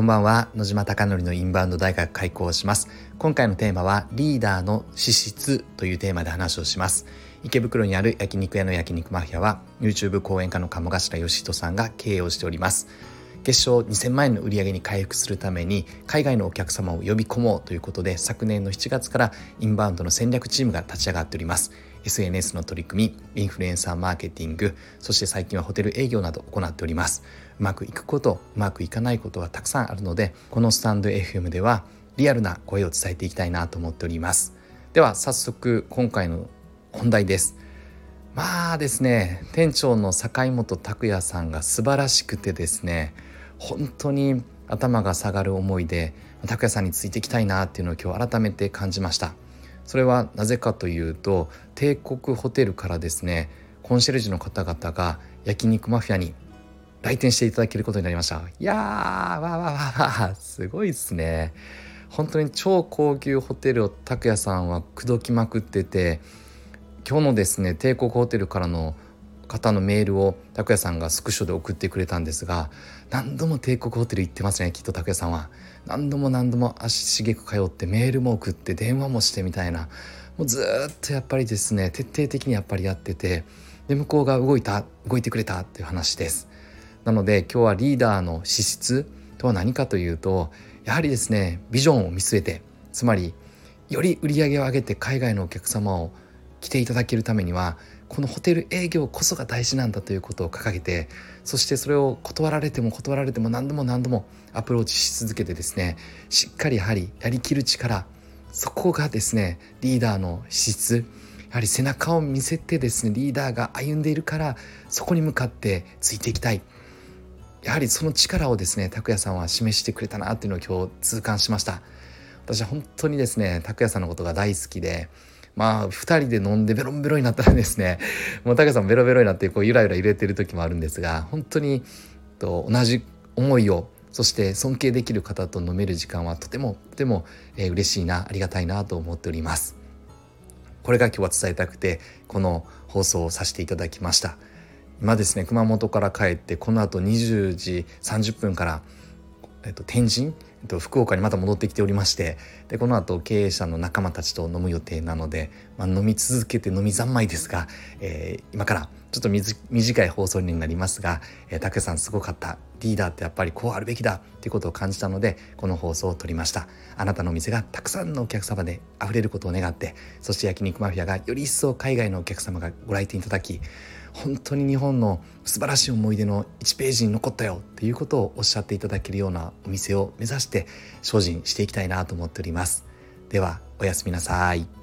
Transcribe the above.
こんばんは。野島貴則のインバウンド大学開講します。今回のテーマはリーダーの資質というテーマで話をします。池袋にある焼肉屋の焼肉マフィアは YouTube 講演家の鴨頭義人さんが経営をしております。月賞2000万円の売り上げに回復するために海外のお客様を呼び込もうということで昨年の7月からインバウンドの戦略チームが立ち上がっております。SNS の取り組みインフルエンサーマーケティングそして最近はホテル営業など行っております。うまくいくことうまくいかないことはたくさんあるのでこのスタンド FM ではリアルな声を伝えていきたいなと思っております。では早速今回の本題です。まあですね店長の坂本拓也さんが素晴らしくてですね本当に頭が下がる思いで拓哉さんについていきたいなっていうのを今日改めて感じました。それはなぜかというと帝国ホテルからですねコンシェルジュの方々が焼肉マフィアに来店していただけることになりました。いやーわーわーわーわーすごいっすね。本当に超高級ホテルを拓也さんは口説きまくってて今日のですね帝国ホテルからの方のメールを拓哉さんがスクショで送ってくれたんですが何度も帝国ホテル行ってますねきっと拓哉さんは。何度も何度も足しげく通ってメールも送って電話もしてみたいな。もうずっとやっぱりですね徹底的にやっぱりやっててで向こうが動いた動いてくれたっていう話です。なので今日はリーダーの資質とは何かというとやはりですねビジョンを見据えてつまりより売り上げを上げて海外のお客様を来ていただけるためにはこのホテル営業こそが大事なんだということを掲げてそしてそれを断られても断られても何度も何度もアプローチし続けてですねしっかりやはりやりきる力そこがですねリーダーの資質やはり背中を見せてですねリーダーが歩んでいるからそこに向かってついていきたい。やはりその力をですね拓也さんは示してくれたなっていうのを今日痛感しました。私は本当にですね拓也さんのことが大好きでまあ2人で飲んでベロンベロになったらですね もう武さんベロベロになってこうゆらゆら揺れてる時もあるんですが本当にと同じ思いをそして尊敬できる方と飲める時間はとてもとても、えー、嬉しいなありがたいなと思っております。これが今日は伝えたくてこの放送をさせていただきました。今ですね熊本から帰ってこの後20時30分からえっと、天神、福岡にまた戻ってきておりましてでこの後経営者の仲間たちと飲む予定なので、まあ、飲み続けて飲み三昧ですが、えー、今からちょっと短い放送になりますが、えー、竹さんすごかった。リーダーってやっぱりこうあるべきだっていうことを感じたのでこの放送を撮りました。あなたのお店がたくさんのお客様で溢れることを願ってそして焼肉マフィアがより一層海外のお客様がご来店いただき本当に日本の素晴らしい思い出の1ページに残ったよっていうことをおっしゃっていただけるようなお店を目指して精進していきたいなと思っております。ではおやすみなさい。